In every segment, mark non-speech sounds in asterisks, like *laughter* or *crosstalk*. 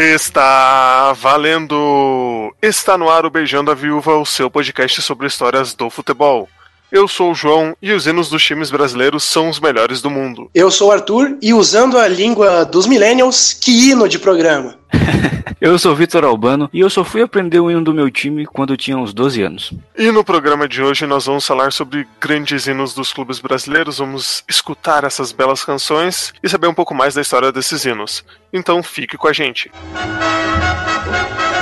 Está valendo! Está no ar o Beijando a Viúva, o seu podcast sobre histórias do futebol. Eu sou o João e os hinos dos times brasileiros são os melhores do mundo. Eu sou o Arthur e usando a língua dos millennials, que hino de programa. *laughs* eu sou o Vitor Albano e eu só fui aprender o hino do meu time quando eu tinha uns 12 anos. E no programa de hoje nós vamos falar sobre grandes hinos dos clubes brasileiros, vamos escutar essas belas canções e saber um pouco mais da história desses hinos. Então fique com a gente. Música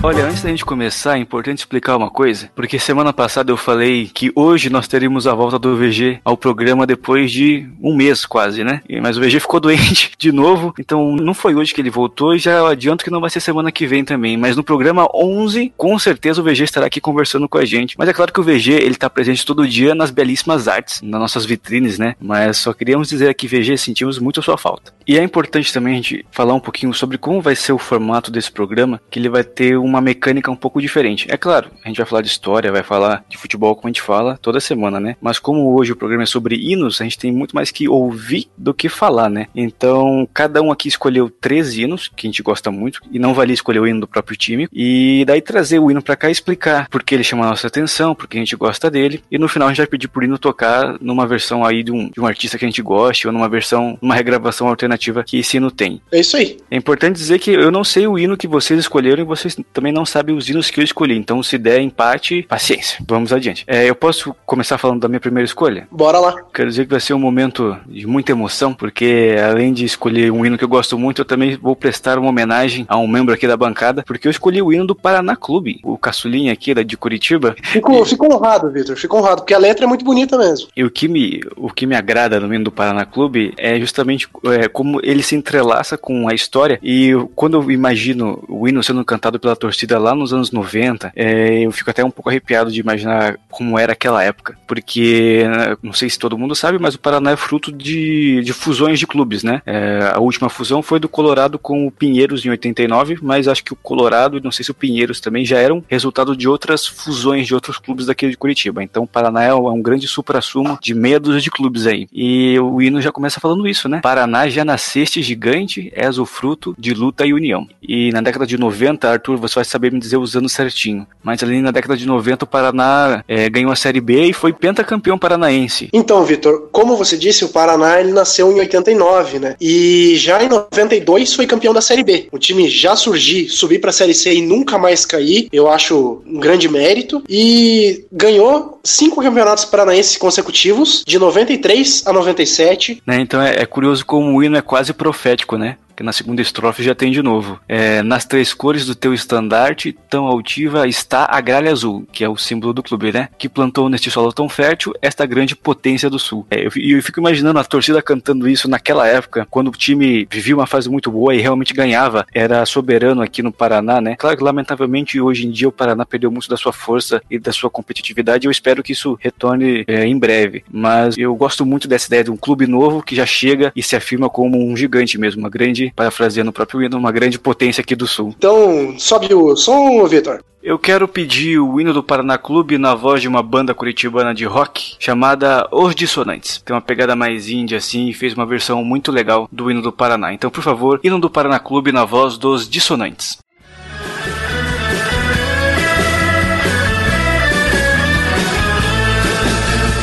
Olha, antes da gente começar, é importante explicar uma coisa, porque semana passada eu falei que hoje nós teríamos a volta do VG ao programa depois de um mês quase, né? Mas o VG ficou *laughs* doente de novo, então não foi hoje que ele voltou e já adianto que não vai ser semana que vem também, mas no programa 11, com certeza o VG estará aqui conversando com a gente. Mas é claro que o VG, ele tá presente todo dia nas belíssimas artes, nas nossas vitrines, né? Mas só queríamos dizer aqui, VG, sentimos muito a sua falta. E é importante também a gente falar um pouquinho sobre como vai ser o formato desse programa, que ele vai ter um uma mecânica um pouco diferente. É claro, a gente vai falar de história, vai falar de futebol como a gente fala toda semana, né? Mas como hoje o programa é sobre hinos, a gente tem muito mais que ouvir do que falar, né? Então, cada um aqui escolheu três hinos, que a gente gosta muito, e não valia escolher o hino do próprio time, e daí trazer o hino para cá e explicar por que ele chama a nossa atenção, porque a gente gosta dele, e no final a gente vai pedir pro hino tocar numa versão aí de um, de um artista que a gente goste, ou numa versão, uma regravação alternativa que esse hino tem. É isso aí. É importante dizer que eu não sei o hino que vocês escolheram e vocês também não sabem os hinos que eu escolhi. Então, se der empate, paciência. Vamos adiante. É, eu posso começar falando da minha primeira escolha? Bora lá. Quero dizer que vai ser um momento de muita emoção, porque além de escolher um hino que eu gosto muito, eu também vou prestar uma homenagem a um membro aqui da bancada, porque eu escolhi o hino do Paraná Clube, o caçulinha aqui da de Curitiba. Fico, e... fico honrado, Vitor. Fico honrado, porque a letra é muito bonita mesmo. E o que me, o que me agrada no hino do Paraná Clube é justamente é, como ele se entrelaça com a história. E quando eu imagino o hino sendo cantado pela torcida lá lá nos anos 90, é, eu fico até um pouco arrepiado de imaginar como era aquela época. Porque, né, não sei se todo mundo sabe, mas o Paraná é fruto de, de fusões de clubes, né? É, a última fusão foi do Colorado com o Pinheiros em 89, mas acho que o Colorado, e não sei se o Pinheiros também, já eram resultado de outras fusões de outros clubes daqui de Curitiba. Então o Paraná é um grande supra-sumo de meia dúzia de clubes aí. E o hino já começa falando isso, né? Paraná já nasceste gigante, és o fruto de luta e união. E na década de 90, Arthur, você vai saber me dizer os anos certinho. Mas ali na década de 90 o Paraná é, ganhou a Série B e foi pentacampeão paranaense. Então, Vitor, como você disse, o Paraná ele nasceu em 89, né? E já em 92 foi campeão da Série B. O time já surgir, subir para a Série C e nunca mais cair, eu acho um grande mérito. E ganhou cinco campeonatos paranaenses consecutivos, de 93 a 97. Né, então é, é curioso como o hino é quase profético, né? Que na segunda estrofe já tem de novo. É, nas três cores do teu estandarte, tão altiva está a gralha azul, que é o símbolo do clube, né? Que plantou neste solo tão fértil esta grande potência do sul. É, eu, eu fico imaginando a torcida cantando isso naquela época, quando o time vivia uma fase muito boa e realmente ganhava, era soberano aqui no Paraná, né? Claro que lamentavelmente hoje em dia o Paraná perdeu muito da sua força e da sua competitividade. Eu espero que isso retorne é, em breve, mas eu gosto muito dessa ideia de um clube novo que já chega e se afirma como um gigante mesmo, uma grande parafraseando o próprio hino, uma grande potência aqui do Sul. Então, sobe o som, Vitor. Eu quero pedir o hino do Paraná Clube na voz de uma banda curitibana de rock chamada Os Dissonantes. Tem uma pegada mais índia assim e fez uma versão muito legal do hino do Paraná. Então, por favor, hino do Paraná Clube na voz dos Dissonantes.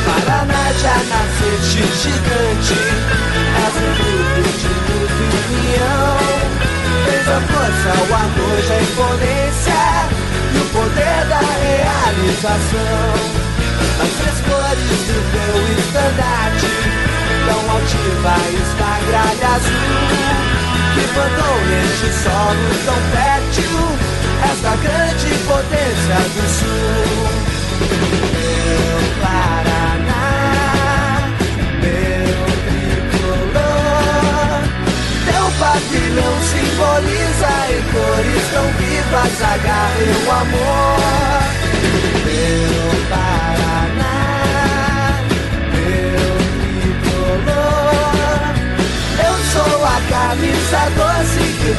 Paraná já nasceu gigante realização. As três cores do teu estandarte, tão altiva está a gralha azul, que plantou neste solo tão fértil, esta grande potência do sul. Meu Paraná.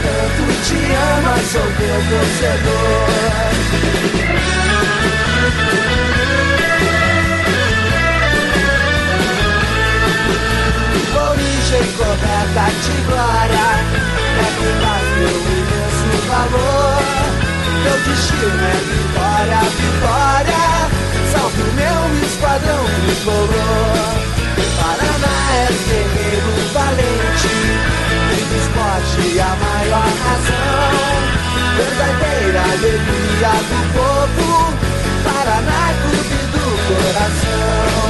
tanto te ama, sou teu torcedor. Origem correta de glória é que faz meu imenso valor. Meu destino é vitória, vitória. Salve o meu esquadrão tricolor. Paraná é guerreiro valente, do esporte a maior razão. Verdadeira alegria do povo. Paraná, clube do coração.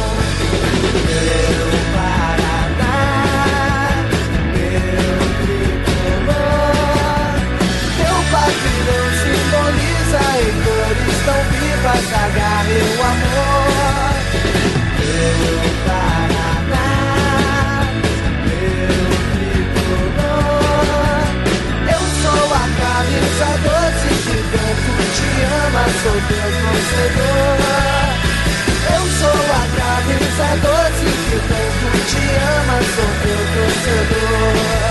Meu Paraná, meu tricolor. Teu pavilhão simboliza em cores tão vivas a garra e o amor. Meu te ama, sou teu torcedor. Eu sou a camisa doce que tanto te ama, sou teu torcedor.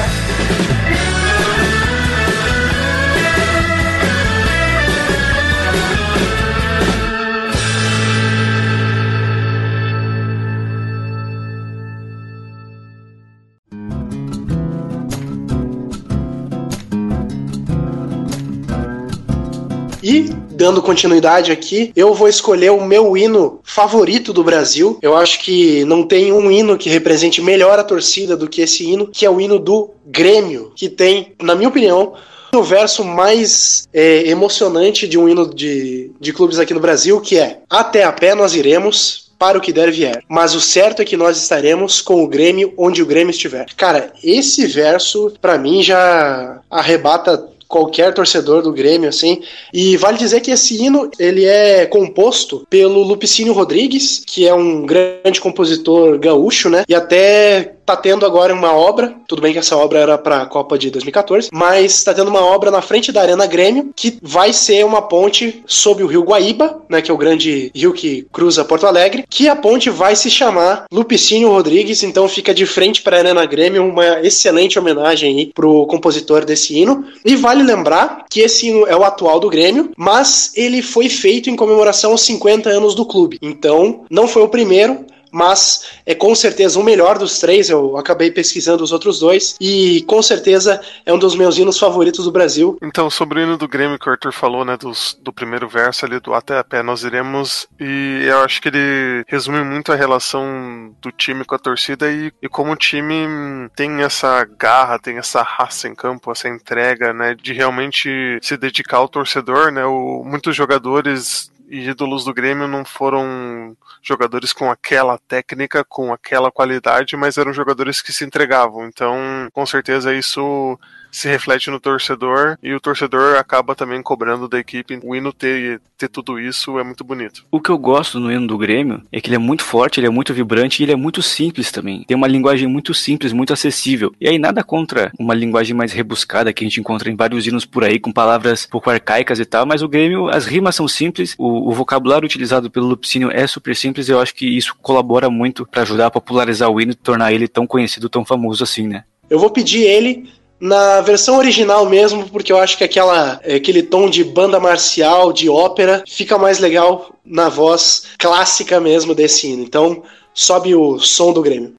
Dando continuidade aqui, eu vou escolher o meu hino favorito do Brasil. Eu acho que não tem um hino que represente melhor a torcida do que esse hino, que é o hino do Grêmio, que tem, na minha opinião, o verso mais é, emocionante de um hino de, de clubes aqui no Brasil, que é Até a pé nós iremos, para o que der vier. Mas o certo é que nós estaremos com o Grêmio onde o Grêmio estiver. Cara, esse verso, para mim, já arrebata qualquer torcedor do Grêmio, assim. E vale dizer que esse hino, ele é composto pelo Lupicínio Rodrigues, que é um grande compositor gaúcho, né? E até tá tendo agora uma obra, tudo bem que essa obra era para a Copa de 2014, mas tá tendo uma obra na frente da Arena Grêmio que vai ser uma ponte sobre o Rio Guaíba, né, que é o grande rio que cruza Porto Alegre, que a ponte vai se chamar Lupicínio Rodrigues, então fica de frente para a Arena Grêmio, uma excelente homenagem aí pro compositor desse hino. E vale lembrar que esse hino é o atual do Grêmio, mas ele foi feito em comemoração aos 50 anos do clube. Então, não foi o primeiro, mas é com certeza o melhor dos três. Eu acabei pesquisando os outros dois e com certeza é um dos meus hinos favoritos do Brasil. Então, sobre o hino do Grêmio que o Arthur falou, né, dos, do primeiro verso ali do Até a Pé Nós Iremos, e eu acho que ele resume muito a relação do time com a torcida e, e como o time tem essa garra, tem essa raça em campo, essa entrega, né, de realmente se dedicar ao torcedor, né, o, muitos jogadores e ídolos do Grêmio não foram jogadores com aquela técnica, com aquela qualidade, mas eram jogadores que se entregavam. Então, com certeza isso se reflete no torcedor e o torcedor acaba também cobrando da equipe. O hino ter, ter tudo isso é muito bonito. O que eu gosto no hino do Grêmio é que ele é muito forte, ele é muito vibrante e ele é muito simples também. Tem uma linguagem muito simples, muito acessível. E aí nada contra uma linguagem mais rebuscada que a gente encontra em vários hinos por aí, com palavras um pouco arcaicas e tal, mas o Grêmio, as rimas são simples, o, o vocabulário utilizado pelo Lupicínio é super simples e eu acho que isso colabora muito para ajudar a popularizar o hino e tornar ele tão conhecido, tão famoso assim, né? Eu vou pedir ele na versão original mesmo, porque eu acho que aquela, aquele tom de banda marcial, de ópera, fica mais legal na voz clássica mesmo desse hino. Então, sobe o som do Grêmio.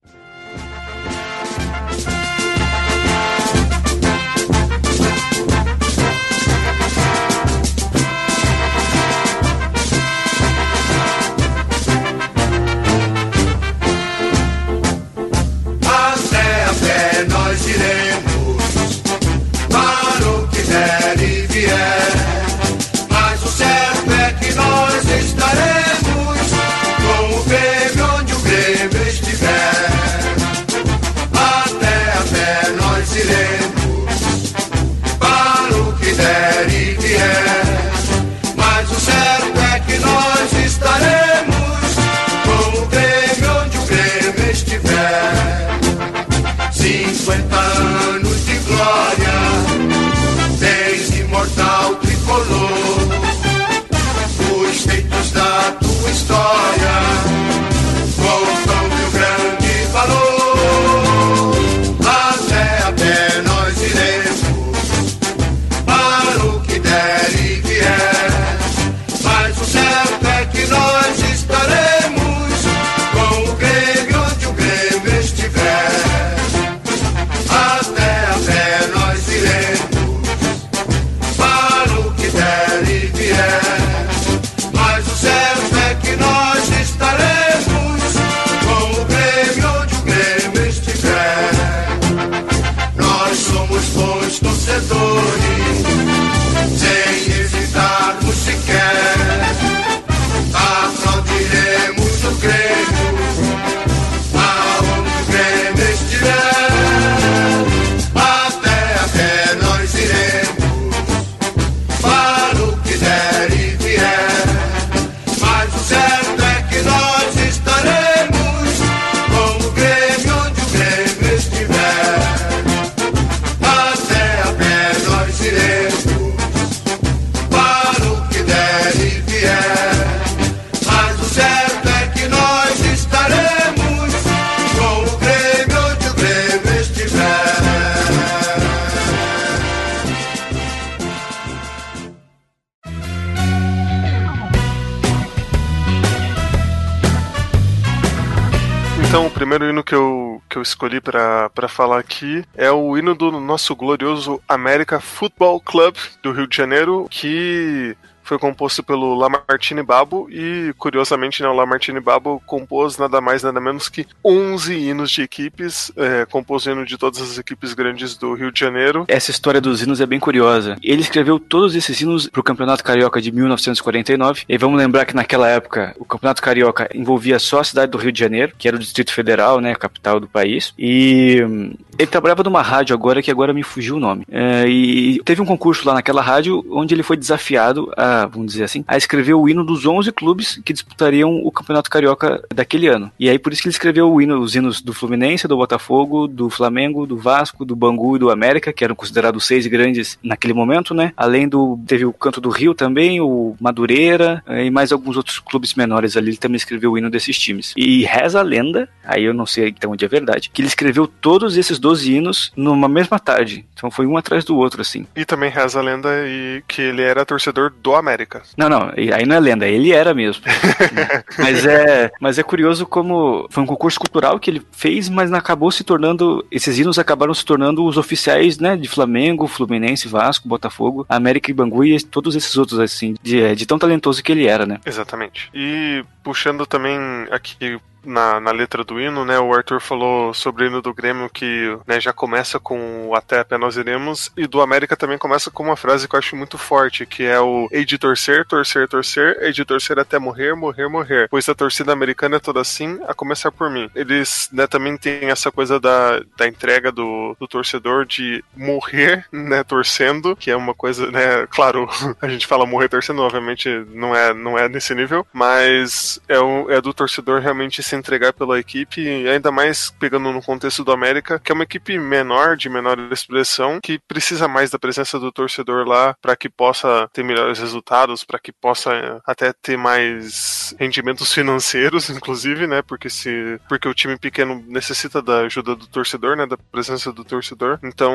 Escolhi para falar aqui é o hino do nosso glorioso América Football Club do Rio de Janeiro, que foi composto pelo Lamartine Babo e, curiosamente, né, o Lamartine Babo compôs nada mais, nada menos que 11 hinos de equipes, é, compôs o hino de todas as equipes grandes do Rio de Janeiro. Essa história dos hinos é bem curiosa. Ele escreveu todos esses hinos para o Campeonato Carioca de 1949, e vamos lembrar que naquela época o Campeonato Carioca envolvia só a cidade do Rio de Janeiro, que era o Distrito Federal, né, a capital do país, e hum, ele trabalhava numa rádio agora que agora me fugiu o nome. É, e teve um concurso lá naquela rádio onde ele foi desafiado a vamos dizer assim, a escrever o hino dos 11 clubes que disputariam o Campeonato Carioca daquele ano. E aí por isso que ele escreveu o hino, os hinos do Fluminense, do Botafogo, do Flamengo, do Vasco, do Bangu e do América, que eram considerados seis grandes naquele momento, né? Além do teve o Canto do Rio também, o Madureira eh, e mais alguns outros clubes menores ali, ele também escreveu o hino desses times. E reza a lenda, aí eu não sei então onde é verdade, que ele escreveu todos esses 12 hinos numa mesma tarde. Então foi um atrás do outro assim. E também reza a lenda e que ele era torcedor do América. América. Não, não, aí não é lenda, ele era mesmo. *laughs* mas, é, mas é curioso como foi um concurso cultural que ele fez, mas acabou se tornando, esses hinos acabaram se tornando os oficiais, né, de Flamengo, Fluminense, Vasco, Botafogo, América e Bangu e todos esses outros, assim, de, de tão talentoso que ele era, né? Exatamente. E puxando também aqui na, na letra do hino, né? O Arthur falou sobre o hino do Grêmio que né, já começa com Até a Pé Nós Iremos, e do América também começa com uma frase que eu acho muito forte, que é o Hei de torcer, torcer, torcer, hei de torcer até morrer, morrer, morrer. Pois a torcida americana é toda assim, a começar por mim. Eles né, também têm essa coisa da, da entrega do, do torcedor de morrer, né, torcendo, que é uma coisa, né, claro, *laughs* a gente fala morrer torcendo, obviamente não é, não é nesse nível, mas é, o, é do torcedor realmente se entregar pela equipe, ainda mais pegando no contexto do América, que é uma equipe menor, de menor expressão, que precisa mais da presença do torcedor lá para que possa ter melhores resultados, para que possa eh, até ter mais rendimentos *laughs* financeiros, inclusive, né? Porque se porque o time pequeno necessita da ajuda do torcedor, né? Da presença do torcedor. Então,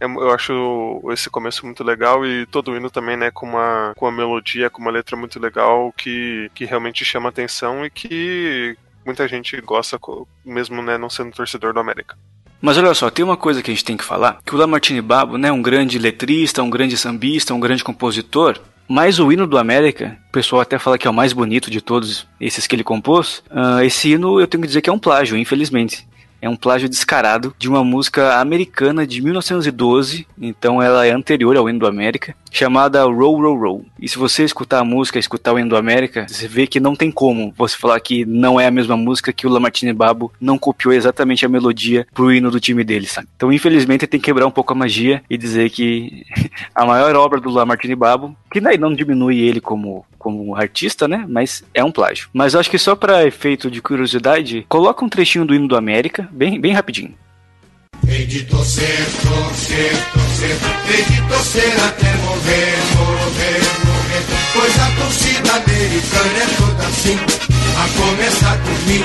é, eu acho esse começo muito legal e todo o hino também, né? Com uma com uma melodia, com uma letra muito legal que que realmente chama atenção e que muita gente gosta, mesmo né, não sendo torcedor do América. Mas olha só, tem uma coisa que a gente tem que falar, que o Lamartine Babo, né, um grande letrista, um grande sambista, um grande compositor, mas o hino do América, o pessoal até fala que é o mais bonito de todos esses que ele compôs, uh, esse hino eu tenho que dizer que é um plágio, infelizmente é um plágio descarado de uma música americana de 1912, então ela é anterior ao hino do América, chamada Roll Roll Roll. E se você escutar a música, escutar o hino do América, você vê que não tem como você falar que não é a mesma música que o Lamartine Babo não copiou exatamente a melodia pro hino do time dele, sabe? Então, infelizmente, tem que quebrar um pouco a magia e dizer que *laughs* a maior obra do Lamartine Babo, que não diminui ele como como artista, né? Mas é um plágio. Mas acho que só para efeito de curiosidade, coloca um trechinho do hino do América, bem, bem rapidinho. Hei de torcer, torcer, torcer, hei de torcer até morrer, morrer, morrer. Pois a torcida americana é toda assim, a começar por mim.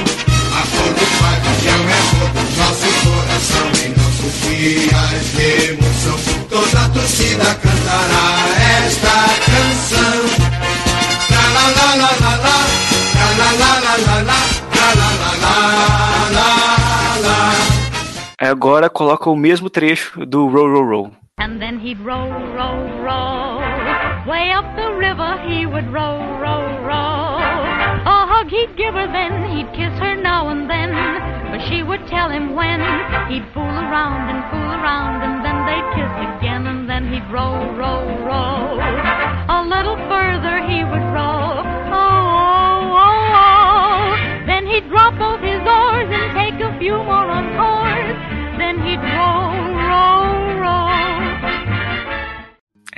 A cor do pai é cor do nosso coração, em nossos dias de emoção. Toda a torcida cantará esta canção. Agora coloca o mesmo trecho do Roll Roll Roll. And then he'd roll, roll, roll. Way up the river he would roll, roll, roll. A hug he'd give her then, he'd kiss her now and then. But she would tell him when. He'd fool around and fool around and then they'd kiss again. And then he'd roll, roll, roll. A little further he would roll. Oh, oh, oh, oh. Then he'd drop both his oars and take a few more encores. Then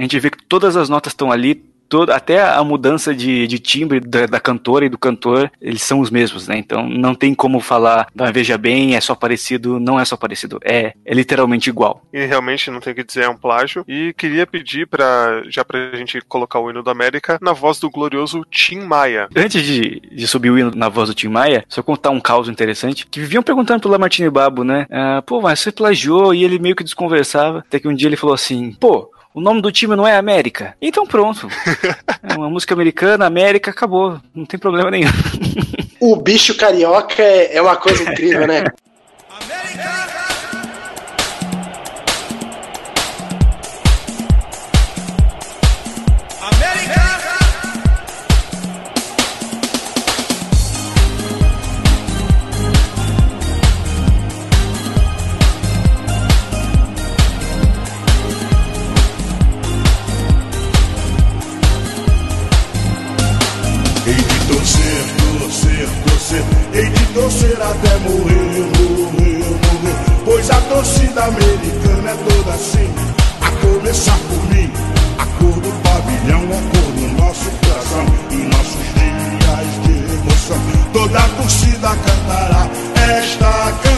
A gente vê que todas as notas estão ali, toda, até a mudança de, de timbre da, da, cantora e do cantor, eles são os mesmos, né? Então não tem como falar, ah, veja bem, é só parecido, não é só parecido, é, é literalmente igual. E realmente não tem que dizer, é um plágio. E queria pedir para já pra gente colocar o hino da América na voz do glorioso Tim Maia. Antes de, de subir o hino na voz do Tim Maia, só contar um caos interessante, que viviam perguntando pro Lamartine Babo, né? Ah, pô, mas você plagiou, e ele meio que desconversava, até que um dia ele falou assim, pô, o nome do time não é América. Então pronto. *laughs* É uma música americana, América, acabou. Não tem problema nenhum. O bicho carioca é, é uma coisa incrível, né? Hei morrer, morrer, morrer. Pois a torcida americana é toda assim, a começar por mim. A cor do pavilhão a cor do nosso coração e nossos dias de emoção. Toda a torcida cantará esta canção.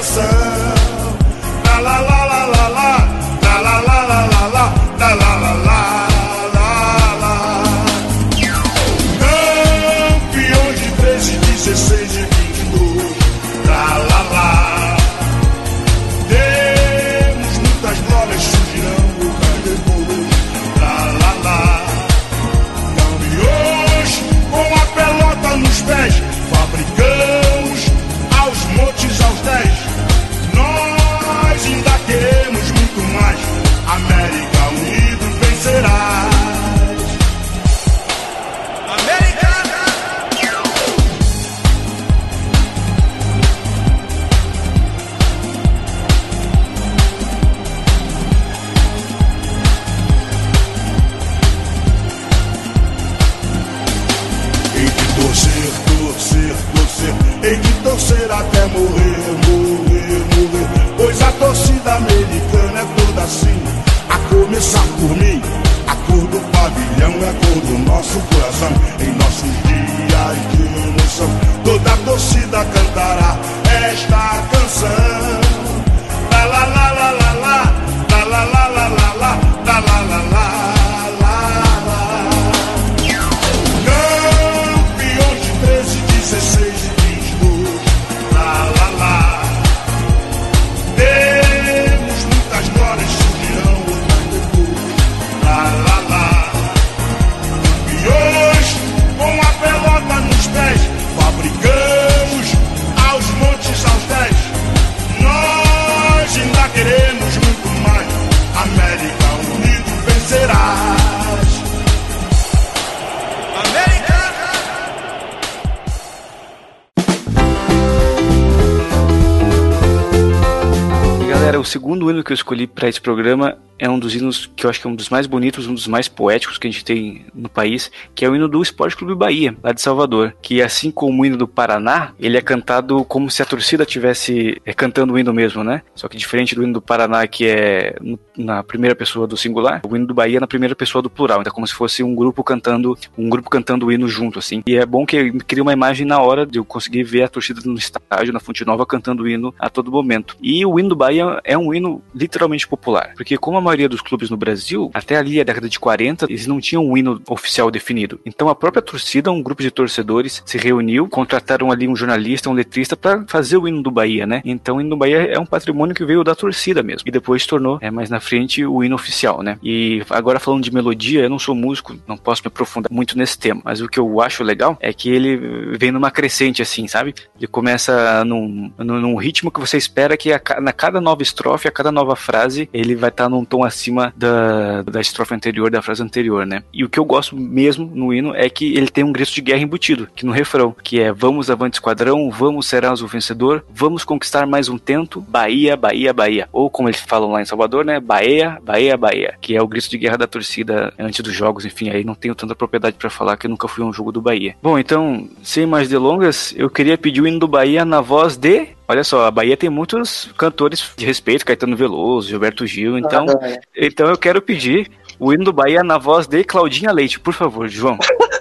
Segundo hino que eu escolhi para esse programa é um dos hinos que eu acho que é um dos mais bonitos, um dos mais poéticos que a gente tem no país, que é o hino do Esporte Clube Bahia, lá de Salvador. Que assim como o hino do Paraná, ele é cantado como se a torcida tivesse é, cantando o hino mesmo, né? Só que diferente do hino do Paraná, que é na primeira pessoa do singular, o hino do Bahia é na primeira pessoa do plural. Então é como se fosse um grupo cantando, um grupo cantando o hino junto, assim. E é bom que cria uma imagem na hora de eu conseguir ver a torcida no estádio, na Fonte Nova, cantando o hino a todo momento. E o hino do Bahia é um hino literalmente popular, porque como a maioria dos clubes no Brasil, até ali a década de 40, eles não tinham um hino oficial definido. Então a própria torcida, um grupo de torcedores, se reuniu, contrataram ali um jornalista, um letrista para fazer o hino do Bahia, né? Então o hino do Bahia é um patrimônio que veio da torcida mesmo. E depois se tornou, é, mais na frente, o hino oficial, né? E agora falando de melodia, eu não sou músico, não posso me aprofundar muito nesse tema, mas o que eu acho legal é que ele vem numa crescente assim, sabe? Ele começa num, num, ritmo que você espera que a, na cada nova estrofe, a cada nova frase, ele vai estar num tom acima da, da estrofe anterior, da frase anterior, né? E o que eu gosto mesmo no hino é que ele tem um grito de guerra embutido, que no refrão, que é vamos avante esquadrão, vamos serás o vencedor, vamos conquistar mais um tento, Bahia, Bahia, Bahia. Ou como eles falam lá em Salvador, né? Bahia, Bahia, Bahia, que é o grito de guerra da torcida antes dos jogos, enfim, aí não tenho tanta propriedade pra falar que nunca fui a um jogo do Bahia. Bom, então, sem mais delongas, eu queria pedir o hino do Bahia na voz de Olha só, a Bahia tem muitos cantores de respeito, Caetano Veloso, Gilberto Gil, então, Ah, então eu quero pedir o hino do Bahia na voz de Claudinha Leite, por favor, João. *laughs*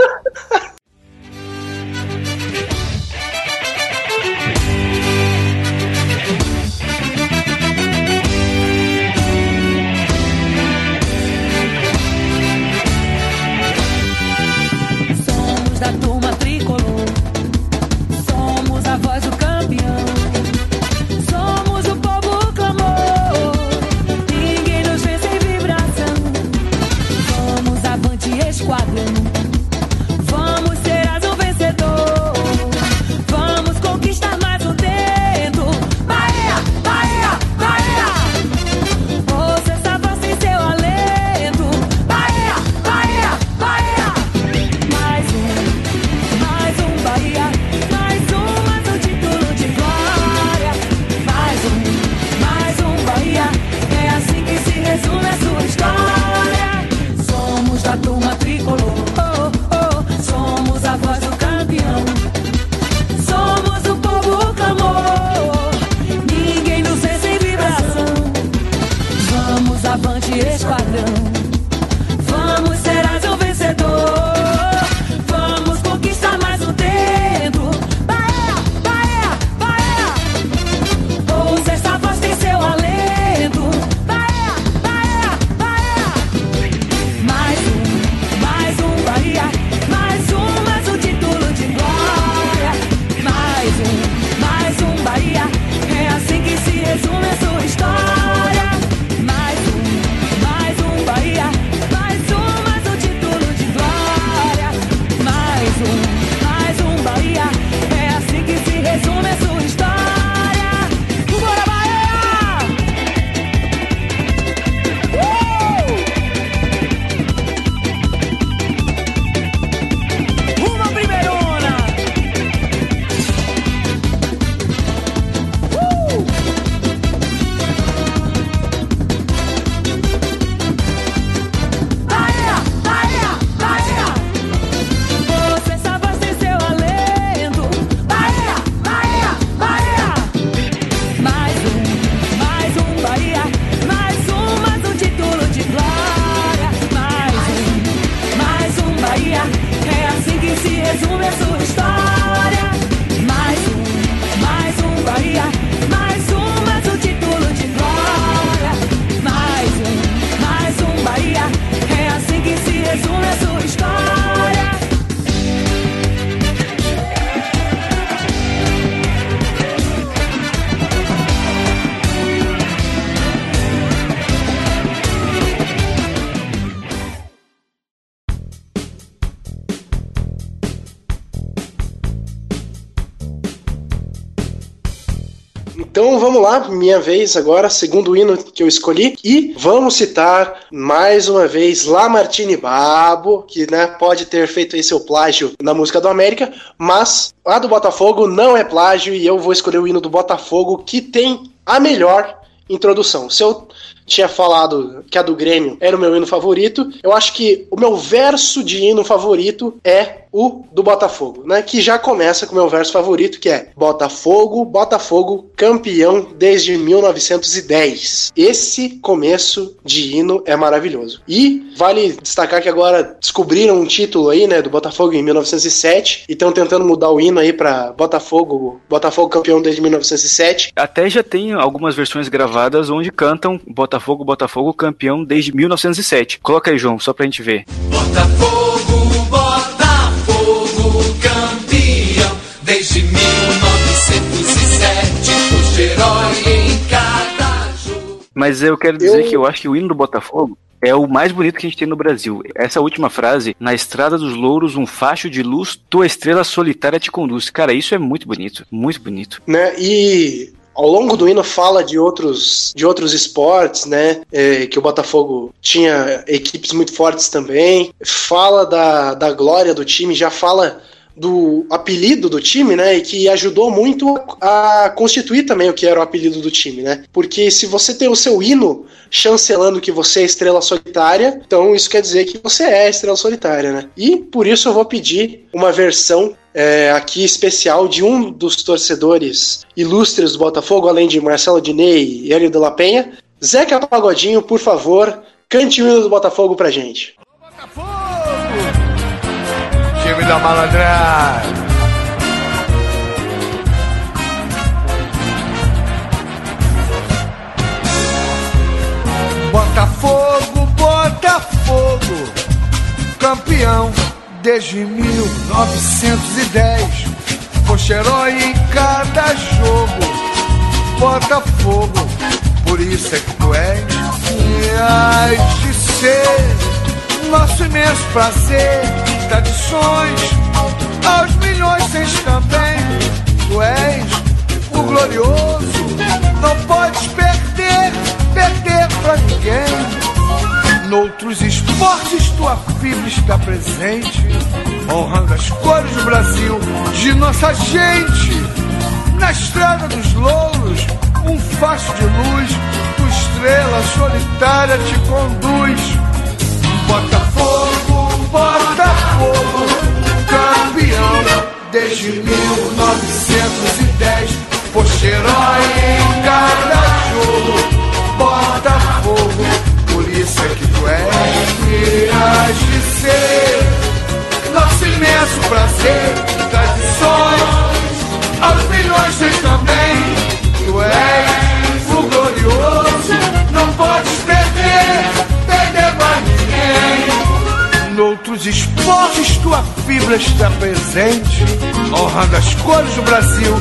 Então vamos lá, minha vez agora, segundo hino que eu escolhi. E vamos citar mais uma vez Lamartine Babo, que né, pode ter feito aí seu plágio na música do América, mas a do Botafogo não é plágio e eu vou escolher o hino do Botafogo que tem a melhor introdução. Se eu tinha falado que a do Grêmio era o meu hino favorito, eu acho que o meu verso de hino favorito é o do Botafogo, né? Que já começa com o meu verso favorito, que é Botafogo, Botafogo, campeão desde 1910. Esse começo de hino é maravilhoso. E vale destacar que agora descobriram um título aí, né, do Botafogo em 1907 e estão tentando mudar o hino aí para Botafogo, Botafogo campeão desde 1907. Até já tem algumas versões gravadas onde cantam Botafogo, Botafogo, campeão desde 1907. Coloca aí, João, só pra gente ver. Botafogo, Mas eu quero dizer Eu- que eu acho que o hino do Botafogo é o mais bonito que a gente tem no Brasil. Essa última frase, na estrada dos louros, um facho de luz, tua estrela solitária te conduz. Cara, isso é muito bonito, muito bonito. né? E ao longo do hino fala de outros, de outros esportes, né? é, que o Botafogo tinha equipes muito fortes também. Fala da, da glória do time, já fala do apelido do time, né? E que ajudou muito a constituir também o que era o apelido do time, né? Porque se você tem o seu hino chancelando que você é estrela solitária, então isso quer dizer que você é estrela solitária, né? E por isso eu vou pedir uma versão é, aqui especial de um dos torcedores ilustres do Botafogo, além de Marcelo Diney e Hélio de la Penha. Zeca Pagodinho, por favor, cante o hino do Botafogo pra gente. Time da malandragem. Botafogo, Botafogo, campeão desde 1910. Poxa, herói em cada jogo. Botafogo, por isso é que tu és e has de ser nosso imenso prazer, tradições aos milhões tens também. Tu és o glorioso, não podes perder, perder pra ninguém. Noutros esportes tua fibra está presente, honrando as cores do Brasil, de nossa gente. Na estrada dos louros, um facho de luz, tua estrela solitária te conduz. Botafogo, Botafogo, campeão desde 1910. Noutros esportes tua fibra está presente, honrando as cores do Brasil,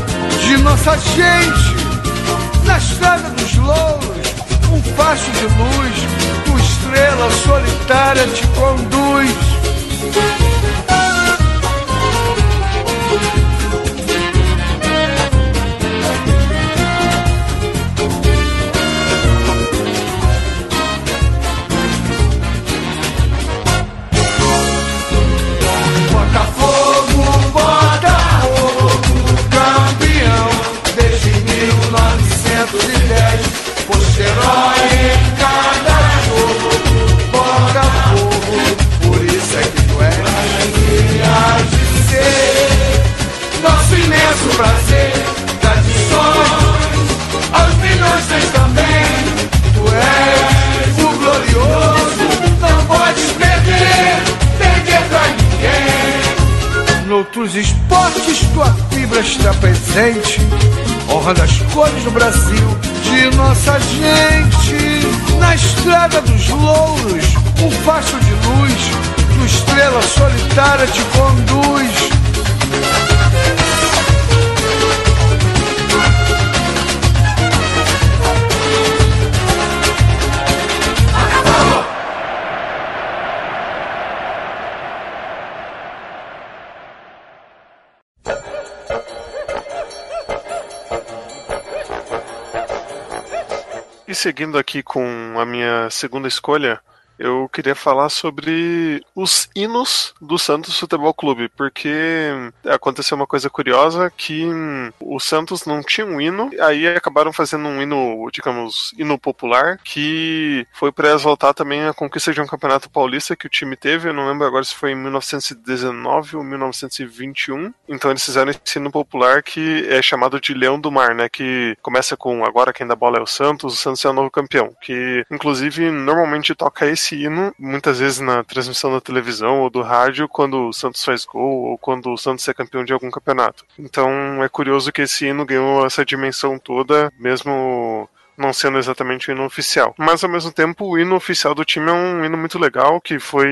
de nossa gente. Na estrada dos louros, um facho de luz, tua estrela solitária te conduz. Noutros esportes tua fibra está presente, honrando as cores do Brasil, de nossa gente. Na estrada dos louros, um facho de luz, tua estrela solitária te conduz. Seguindo aqui com a minha segunda escolha, eu queria falar sobre os hinos do Santos Futebol Clube, porque aconteceu uma coisa curiosa que o Santos não tinha um hino, aí acabaram fazendo um hino, digamos, hino popular, que foi para exaltar também a conquista de um campeonato paulista que o time teve, eu não lembro agora se foi em 1919 ou 1921. Então eles fizeram esse hino popular que é chamado de Leão do Mar, né, que começa com agora quem dá bola é o Santos, o Santos é o novo campeão, que inclusive normalmente toca esse hino, muitas vezes na transmissão da televisão ou do rádio, quando o Santos faz gol ou quando o Santos é campeão de algum campeonato. Então é curioso que esse hino ganhou essa dimensão toda, mesmo não sendo exatamente o hino oficial. Mas ao mesmo tempo, o hino oficial do time é um hino muito legal, que foi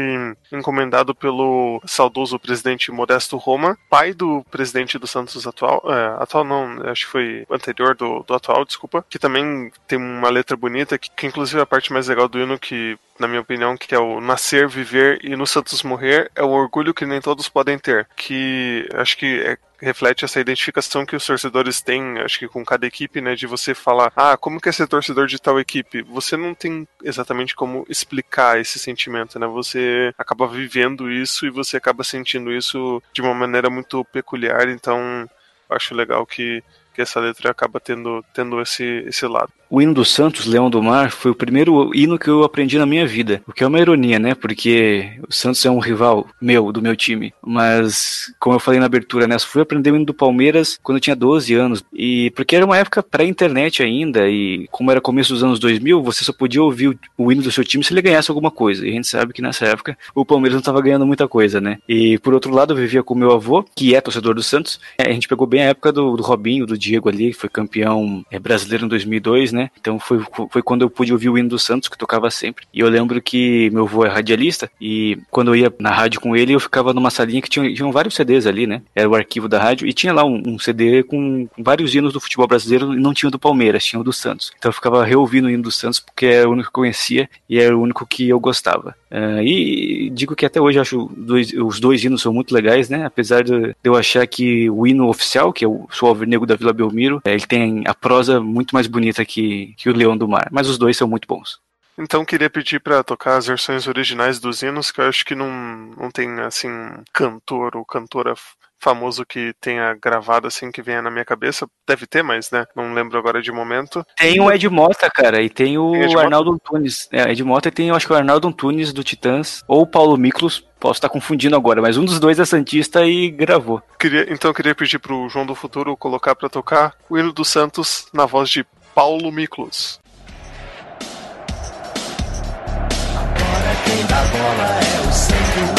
encomendado pelo saudoso presidente Modesto Roma, pai do presidente do Santos atual. É, atual não, acho que foi anterior do, do atual, desculpa. Que também tem uma letra bonita, que, que inclusive é a parte mais legal do hino que na minha opinião, que é o nascer, viver e no Santos morrer, é o orgulho que nem todos podem ter. Que acho que é, reflete essa identificação que os torcedores têm, acho que com cada equipe, né, de você falar, ah, como que é ser torcedor de tal equipe? Você não tem exatamente como explicar esse sentimento, né? Você acaba vivendo isso e você acaba sentindo isso de uma maneira muito peculiar, então acho legal que que essa letra acaba tendo, tendo esse, esse lado. O hino do Santos, Leão do Mar, foi o primeiro hino que eu aprendi na minha vida. O que é uma ironia, né? Porque o Santos é um rival meu, do meu time. Mas, como eu falei na abertura, né? Eu fui aprender o hino do Palmeiras quando eu tinha 12 anos. E porque era uma época pré-internet ainda. E como era começo dos anos 2000, você só podia ouvir o, hino do seu time se ele ganhasse alguma coisa. E a gente sabe que nessa época o Palmeiras não estava ganhando muita coisa, né? E por outro lado, eu vivia com meu avô, que é torcedor do Santos. A gente pegou bem a época do, do Robinho, do Diego ali, foi campeão é, brasileiro em 2002, né? Então foi, foi quando eu pude ouvir o hino do Santos, que tocava sempre. E eu lembro que meu avô é radialista, e quando eu ia na rádio com ele, eu ficava numa salinha que tinha, tinham vários CDs ali, né? Era o arquivo da rádio, e tinha lá um, um CD com, com, vários hinos do futebol brasileiro, e não tinha o do Palmeiras, tinha o do Santos. Então eu ficava reouvindo o hino do Santos, porque era o único que eu conhecia, e era o único que eu gostava. Uh, e digo que até hoje acho dois, os dois hinos são muito legais, né? Apesar de, eu achar que o hino oficial, que é o Sou Alvinegro da Vila Belmiro, é, ele tem a prosa muito mais bonita que, que o Leão do Mar, mas os dois são muito bons. Então queria pedir para tocar as versões originais dos hinos, que eu acho que não, não tem assim cantor ou cantora famoso que tenha gravado assim que venha na minha cabeça. Deve ter, mas né, não lembro agora de momento. Tem o Ed Mota, cara, e tem o tem Arnaldo Antunes. É, Ed Mota e tem, eu acho que o Arnaldo Antunes do Titãs ou o Paulo Miklos. Posso estar confundindo agora, mas um dos dois é Santista e gravou. Queria, então eu queria pedir pro João do Futuro colocar para tocar o hino do Santos na voz de Paulo Miklos. Agora quem dá bola é o Santos.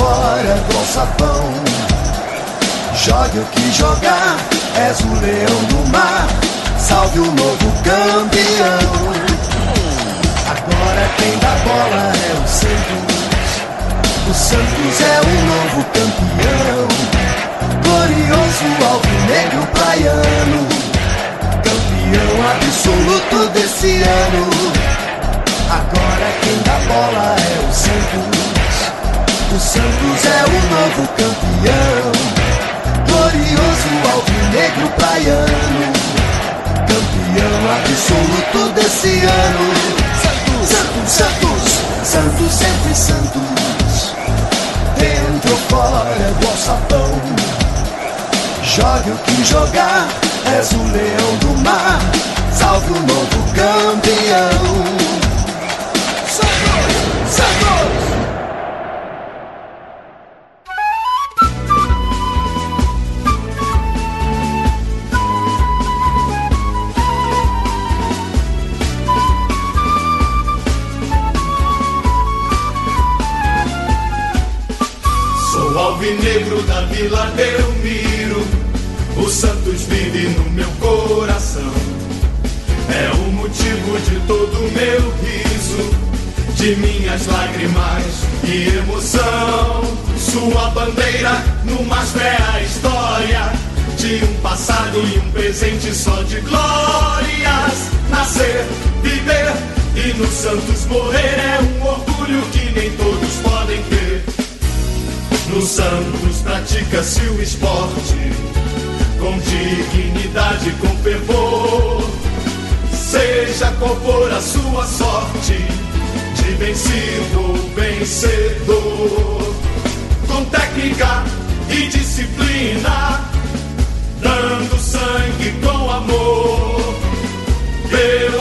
Fora do alçapão. Jogue o que jogar, és o leão do mar. Salve o novo campeão. Agora quem dá bola é o Santos. O Santos é o novo campeão. Glorioso alvinegro praiano. Campeão absoluto desse ano. Agora quem dá bola é o Santos. O Santos é o novo campeão. Glorioso alvinegro praiano. Campeão absoluto desse ano. Santos, Santos, Santos, Santos sempre Santos. Dentro ou fora do alçapão. Jogue o que jogar, és o leão do mar. Salve o novo campeão. Presente só de glórias. Nascer, viver e no Santos morrer é um orgulho que nem todos podem ter. No Santos pratica-se o esporte com dignidade, com fervor. Seja qual for a sua sorte, de vencido ou vencedor, com técnica e disciplina, dando sangue com amor, pela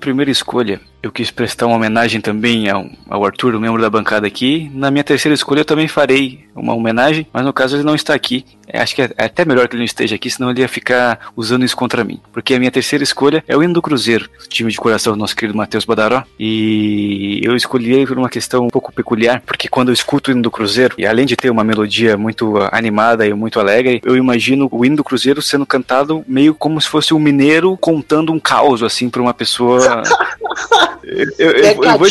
primeira escolha eu quis prestar uma homenagem também ao, ao Arthur, o membro da bancada aqui, na minha terceira escolha eu também farei uma homenagem, mas no caso ele não está aqui. É, acho que é, é até melhor que ele não esteja aqui, senão ele ia ficar usando isso contra mim. Porque a minha terceira escolha é o hino do Cruzeiro, time de coração do nosso querido Matheus Badaró. E eu escolhi ele por uma questão um pouco peculiar, porque quando eu escuto o hino do Cruzeiro, e além de ter uma melodia muito animada e muito alegre, eu imagino o hino do Cruzeiro sendo cantado meio como se fosse um mineiro contando um caos, assim, pra uma pessoa. yeah. Eu, eu- vou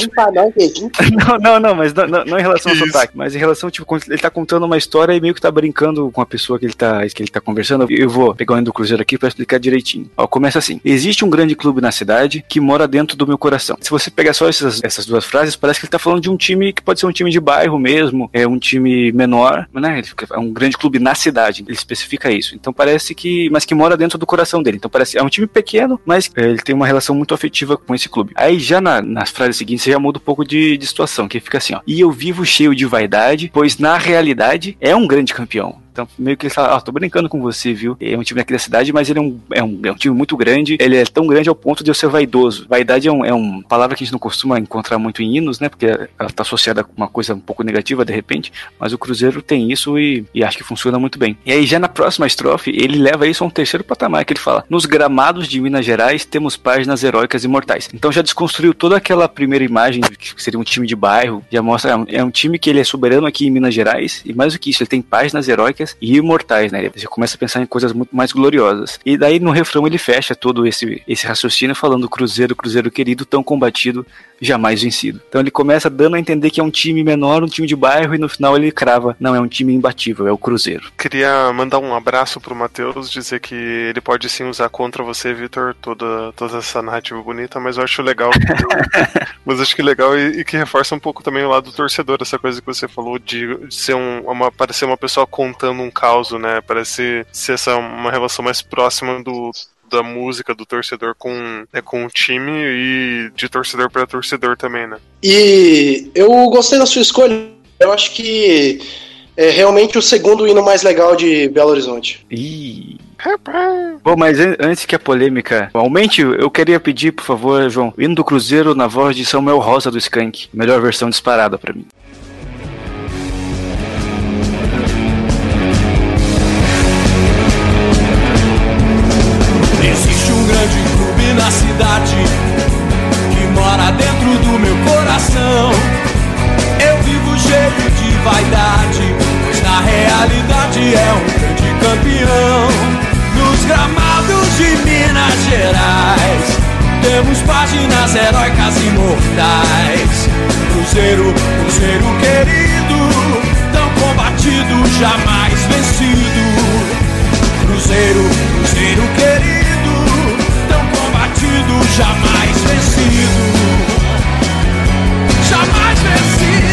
não, não, não, mas não, não- em relação ao sotaque, mas em relação, tipo, quando ele tá contando uma história e meio que tá brincando com a pessoa que ele tá, que ele tá conversando. Eu vou pegar o do Cruzeiro aqui pra explicar direitinho. Ó, começa assim: Existe um grande clube na cidade que mora dentro do meu coração. Se você pegar só essas, essas duas frases, parece que ele tá falando de um time que pode ser um time de bairro mesmo, é um time menor, né? Ele fica- É um grande clube na cidade, ele especifica isso. Então parece que. Mas que mora dentro do coração dele. Então parece. É um time pequeno, mas é, ele tem uma relação muito afetiva com esse clube. Aí já na, nas frases seguintes você já muda um pouco de, de situação, que fica assim, ó. E eu vivo cheio de vaidade, pois na realidade é um grande campeão. Então, meio que ele fala, ó, tô brincando com você, viu? É um time aqui da cidade, mas ele é um, é, um, é um time muito grande. Ele é tão grande ao ponto de eu ser vaidoso. Vaidade é, um, é uma palavra que a gente não costuma encontrar muito em hinos, né? Porque ela tá associada com uma coisa um pouco negativa, de repente. Mas o Cruzeiro tem isso e, e acho que funciona muito bem. E aí, já na próxima estrofe, ele leva isso a um terceiro patamar, que ele fala: Nos gramados de Minas Gerais temos páginas heróicas imortais. Então já desconstruiu toda aquela primeira imagem que seria um time de bairro. Já mostra, é um, é um time que ele é soberano aqui em Minas Gerais. E mais do que isso, ele tem páginas heróicas e imortais, né? Você começa a pensar em coisas muito mais gloriosas. E daí no refrão ele fecha todo esse, esse raciocínio falando Cruzeiro, Cruzeiro querido, tão combatido, jamais vencido. Então ele começa dando a entender que é um time menor, um time de bairro, e no final ele crava, não, é um time imbatível, é o Cruzeiro. Queria mandar um abraço pro Matheus, dizer que ele pode sim usar contra você, Vitor, toda, toda essa narrativa bonita, mas eu acho legal. *laughs* mas acho que legal e, e que reforça um pouco também o lado do torcedor, essa coisa que você falou de, de ser um, uma, parecer uma pessoa contando um caos, né? Parece ser essa uma relação mais próxima do da música do torcedor com, né, com o time e de torcedor para torcedor também, né? E eu gostei da sua escolha. Eu acho que é realmente o segundo hino mais legal de Belo Horizonte. Ih. Bom, mas an- antes que a polêmica aumente, eu queria pedir, por favor, João, o hino do Cruzeiro na voz de Samuel Rosa do Skank. Melhor versão disparada pra mim. Que mora dentro do meu coração. Eu vivo cheio de vaidade, pois na realidade é um grande campeão. Nos gramados de Minas Gerais, temos páginas heróicas imortais. Cruzeiro, Cruzeiro querido, tão combatido, jamais vencido. Cruzeiro, Cruzeiro querido, combatido, jamais vencido. Jamais vencido.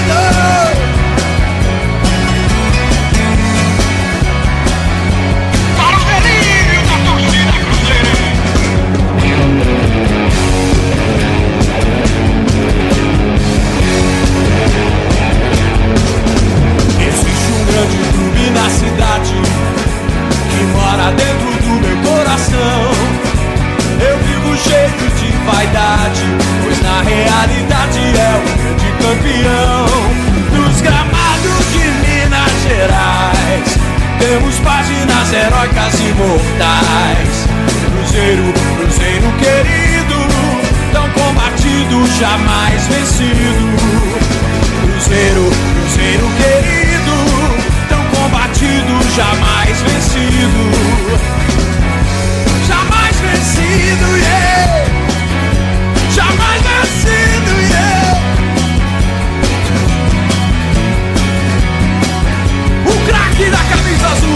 campeão dos gramados de Minas Gerais. Temos páginas heróicas e mortais. Cruzeiro, Cruzeiro querido, tão combatido, jamais vencido. Cruzeiro, Cruzeiro querido, tão combatido, jamais vencido. Jamais vencido, yeah! E na camisa azul.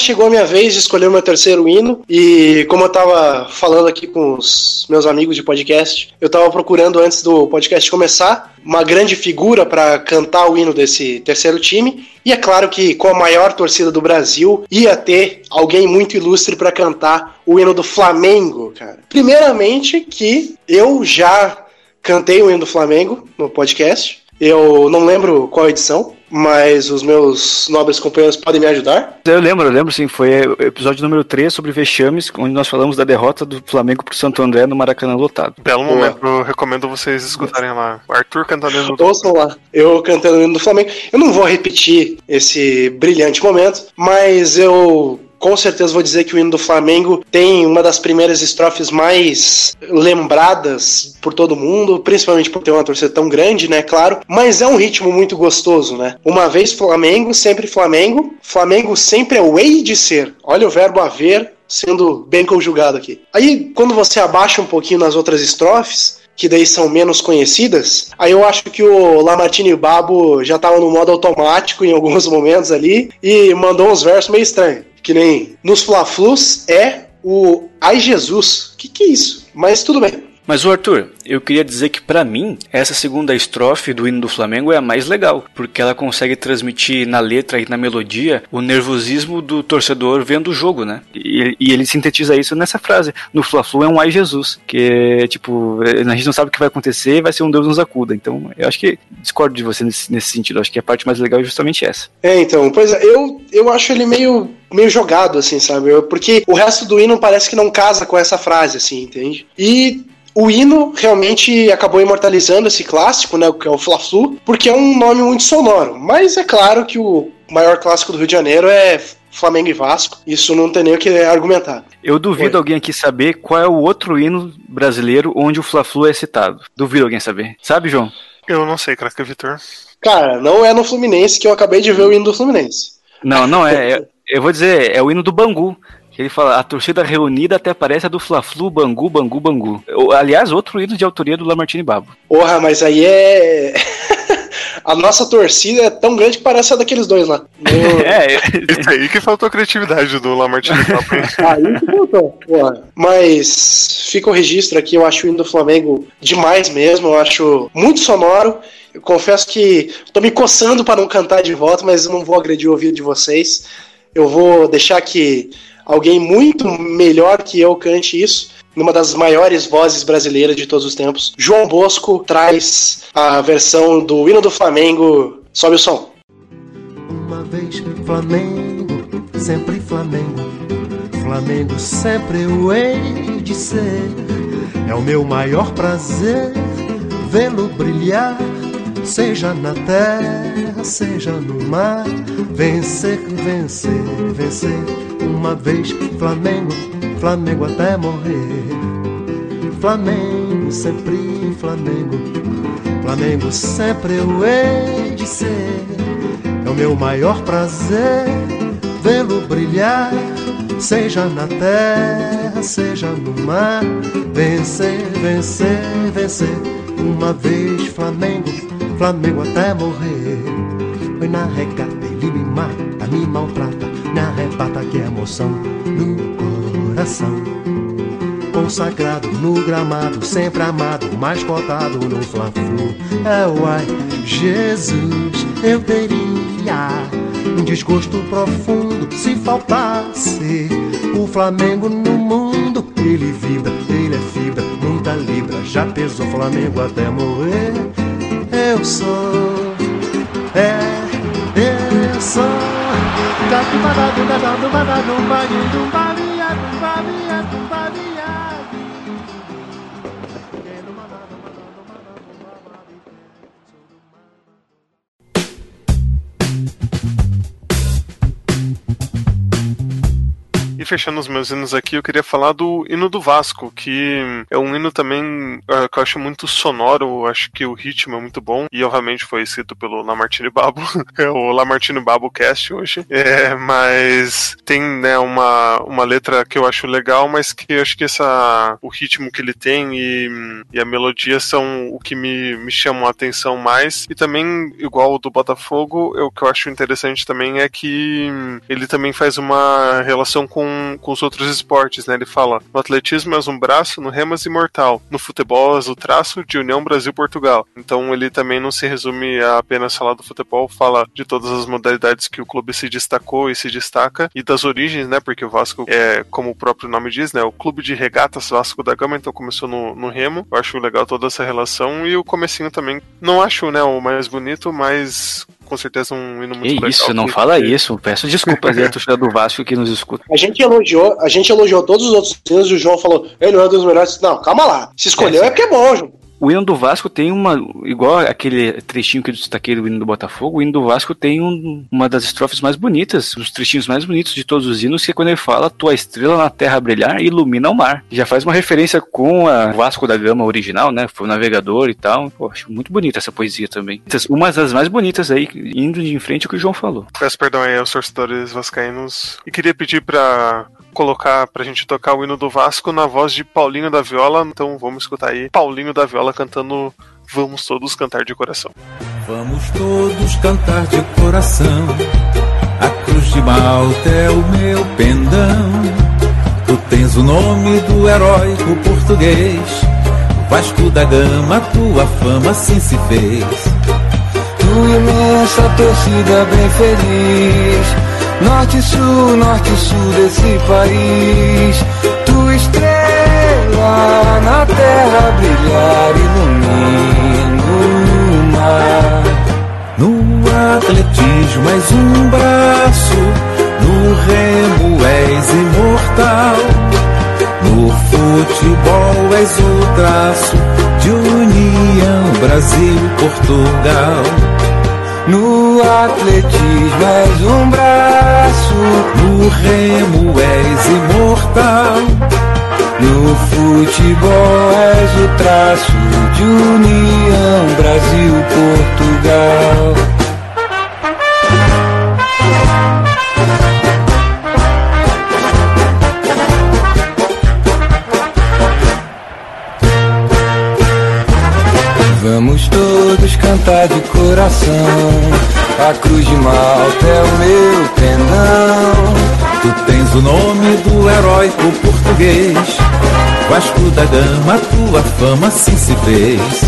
Chegou a minha vez de escolher o meu terceiro hino e como eu tava falando aqui com os meus amigos de podcast, eu tava procurando antes do podcast começar uma grande figura para cantar o hino desse terceiro time e é claro que com a maior torcida do Brasil ia ter alguém muito ilustre para cantar o hino do Flamengo, cara. Primeiramente que eu já cantei o hino do Flamengo no podcast. Eu não lembro qual edição, mas os meus nobres companheiros podem me ajudar. Eu lembro, eu lembro sim, foi o episódio número 3 sobre vexames, onde nós falamos da derrota do Flamengo pro Santo André no Maracanã lotado. Belo momento, eu recomendo vocês escutarem lá. O Arthur cantando hino do Ouçam lá, eu cantando o hino do Flamengo. Eu não vou repetir esse brilhante momento, mas eu com certeza vou dizer que o hino do Flamengo tem uma das primeiras estrofes mais lembradas por todo mundo, principalmente por ter uma torcida tão grande, né? Claro, mas é um ritmo muito gostoso, né? Uma vez Flamengo, sempre Flamengo. Flamengo sempre é o hei de ser. Olha o verbo haver sendo bem conjugado aqui. Aí, quando você abaixa um pouquinho nas outras estrofes, que daí são menos conhecidas, aí eu acho que o Lamartine Babo já tava no modo automático em alguns *laughs* momentos ali e mandou uns versos meio estranhos. Que nem nos Fla-Flus é o Ai Jesus. Que que é isso? Mas tudo bem. Mas o Arthur, eu queria dizer que pra mim, essa segunda estrofe do hino do Flamengo é a mais legal, porque ela consegue transmitir na letra e na melodia o nervosismo do torcedor vendo o jogo, né? E, e ele sintetiza isso nessa frase. No Fla-Flu é um ai Jesus, que é tipo, a gente não sabe o que vai acontecer e vai ser um Deus nos acuda. Então, eu acho que discordo de você nesse, nesse sentido. Eu acho que a parte mais legal é justamente essa. É, então, pois é, eu, eu acho ele meio, meio jogado, assim, sabe? Eu- Porque o resto do hino parece que não casa com essa frase, assim, entende? E o hino realmente acabou imortalizando esse clássico, né, que é o Fla-Flu, porque é um nome muito sonoro. Mas é claro que o maior clássico do Rio de Janeiro é Flamengo e Vasco. Isso não tem nem o que argumentar. Eu duvido Oi. alguém aqui saber qual é o outro hino brasileiro onde o Fla-Flu é citado. Duvido alguém saber. Sabe, João? Eu não sei, craque Vitor. Cara, não é no Fluminense que eu acabei de ver o hino do Fluminense. Não, não é. *laughs* é- eu vou dizer, é o hino do Bangu. Ele fala, a torcida reunida até parece a do Fla-Flu, Bangu, Bangu, Bangu. Aliás, outro hino de autoria do Lamartine Babo. Porra, mas aí é. *laughs* A nossa torcida é tão grande que parece a daqueles dois lá. No- *laughs* É, Isso aí que faltou a criatividade do Lamartine? *laughs* Aí que voltou. Porra. Mas fica o registro aqui, eu acho o hino do Flamengo demais mesmo, eu acho muito sonoro. Eu confesso que tô me coçando para não cantar de volta, mas eu não vou agredir o ouvido de vocês. Eu vou deixar que alguém muito melhor que eu cante isso. Numa das maiores vozes brasileiras de todos os tempos. João Bosco traz a versão do hino do Flamengo. Sobe o som. Uma vez Flamengo, sempre Flamengo. Flamengo sempre eu hei de ser. É o meu maior prazer vê-lo brilhar, seja na terra, seja no mar. Vencer, vencer, vencer. Uma vez Flamengo, Flamengo até morrer. Flamengo, sempre Flamengo. Flamengo sempre eu hei de ser. É o meu maior prazer vê-lo brilhar, seja na terra, seja no mar. Vencer, vencer, vencer. Uma vez Flamengo, Flamengo até morrer. Foi na regata, ele me mata, me maltrata, me arrebata que emoção no coração. Consagrado no gramado, sempre amado, mais cotado no Fla-Flu. É uai, Jesus, eu teria um desgosto profundo se faltasse o Flamengo no mundo. Ele vibra, ele é fibra, muita libra, já pesou Flamengo até morrer. Eu sou, é, eu sou. E fechando os meus hinos aqui, eu queria falar do hino do Vasco, que é um hino também eh, que eu acho muito sonoro, acho que o ritmo é muito bom, e obviamente foi escrito pelo Lamartine Babo, *laughs* é o Lamartine Babo Cast hoje, é, mas tem né, uma, uma letra que eu acho legal, mas que eu acho que essa, o ritmo que ele tem e, e a melodia são o que me, me chamam a atenção mais, e também, igual o do Botafogo, eu, o que eu acho interessante também é que ele também faz uma relação com, com os outros esportes, né? Ele fala: no atletismo és um braço, no remo és imortal, no futebol és o traço de União Brasil-Portugal. Então ele também não se resume a apenas falar do futebol, fala de todas as modalidades que o clube se destacou e se destaca e das origens, né? Porque o Vasco é, como o próprio nome diz, né? O clube de regatas Vasco da Gama, então começou no, no remo. Eu acho legal toda essa relação e o comecinho também. Não acho, né, o mais bonito, mas com certeza um hino muito Que legal. isso, não fala isso. Peço desculpas aí a torcida do Vasco que nos escuta. A gente elogiou, a gente elogiou todos os outros hinos e o João falou, ele não é um dos melhores. Não, calma lá. Se escolheu é, porque é bom, João. O hino do Vasco tem uma. Igual aquele trechinho que eu destaquei do hino do Botafogo, o hino do Vasco tem um- uma das estrofes mais bonitas, os trechinhos mais bonitos de todos os hinos, que é quando ele fala Tua estrela na terra brilhar ilumina o mar. Já faz uma referência com a Vasco da Gama original, né? Foi o navegador e tal. Pô, acho muito bonita essa poesia também. Uma das mais bonitas aí, indo de frente ao que o João falou. Peço perdão aí aos torcedores vascaínos. E queria pedir pra colocar, pra gente tocar o hino do Vasco na voz de Paulinho da Viola. Então vamos escutar aí Paulinho da Viola cantando Vamos Todos Cantar de Coração. Vamos todos cantar de coração. A cruz de Malta é o meu pendão. Tu tens o nome do heróico português. Vasco da Gama, tua fama assim se fez. Tua imensa torcida bem feliz. Norte sul, norte sul desse país. Tua estrela na terra brilhar, iluminando o mar. No atletismo és um braço, no remo és imortal. No futebol és o traço de união Brasil-Portugal. No atletismo és um braço, No remo és imortal. no futebol és o traço de união Brasil-Portugal. Todos cantar de coração. A cruz de Malta é o meu pendão. Tu tens o nome do heróico português. Vasco da Gama, tua fama assim se fez.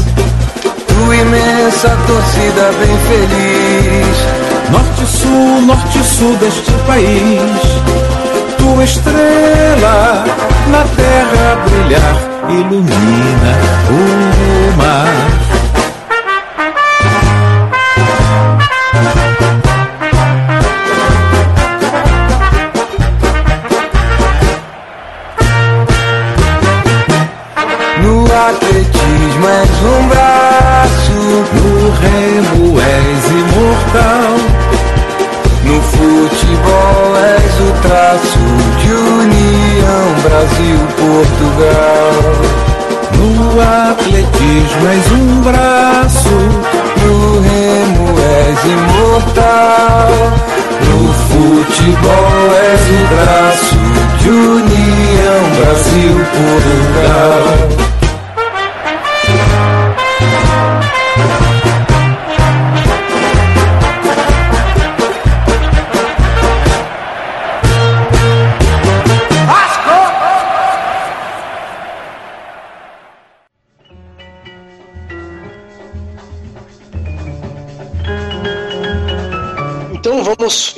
Tua imensa torcida bem feliz. Norte, sul, norte, sul deste país. Tua estrela na terra brilhar ilumina o mar. No atletismo és um braço. No remo és imortal. No futebol és o traço de união Brasil-Portugal. No atletismo és um braço. És imortal. No futebol és o braço de união Brasil-Portugal.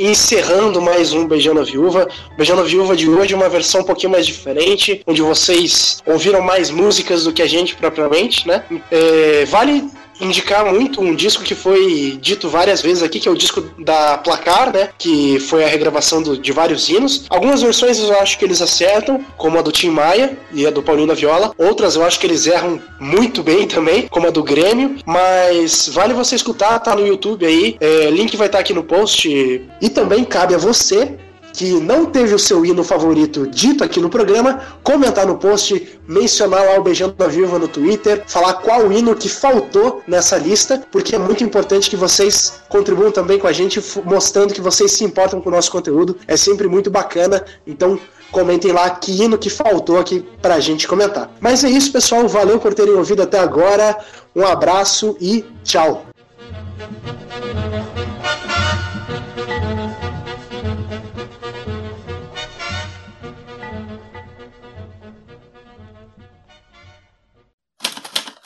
Encerrando mais um Beijando a Viúva. Beijando a Viúva de hoje uma versão um pouquinho mais diferente, onde vocês ouviram mais músicas do que a gente propriamente, né? É, vale indicar muito um disco que foi dito várias vezes aqui, que é o disco da Placar, né? Que foi a regravação do- de vários hinos. Algumas versões eu acho que eles acertam, como a do Tim Maia e a do Paulinho da Viola. Outras eu acho que eles erram muito bem *laughs* também, como a do Grêmio. Mas vale você escutar, tá no YouTube aí. É, link vai estar aqui no post. E também cabe a você que não teve o seu hino favorito dito aqui no programa, comentar no post, mencionar lá o Beijando da Viúva no Twitter, falar qual hino que faltou nessa lista, porque é muito importante que vocês contribuam também com a gente, mostrando que vocês se importam com o nosso conteúdo. É sempre muito bacana, então comentem lá que hino que faltou aqui pra gente comentar. Mas é isso, pessoal. Valeu por terem ouvido até agora. Um abraço e tchau.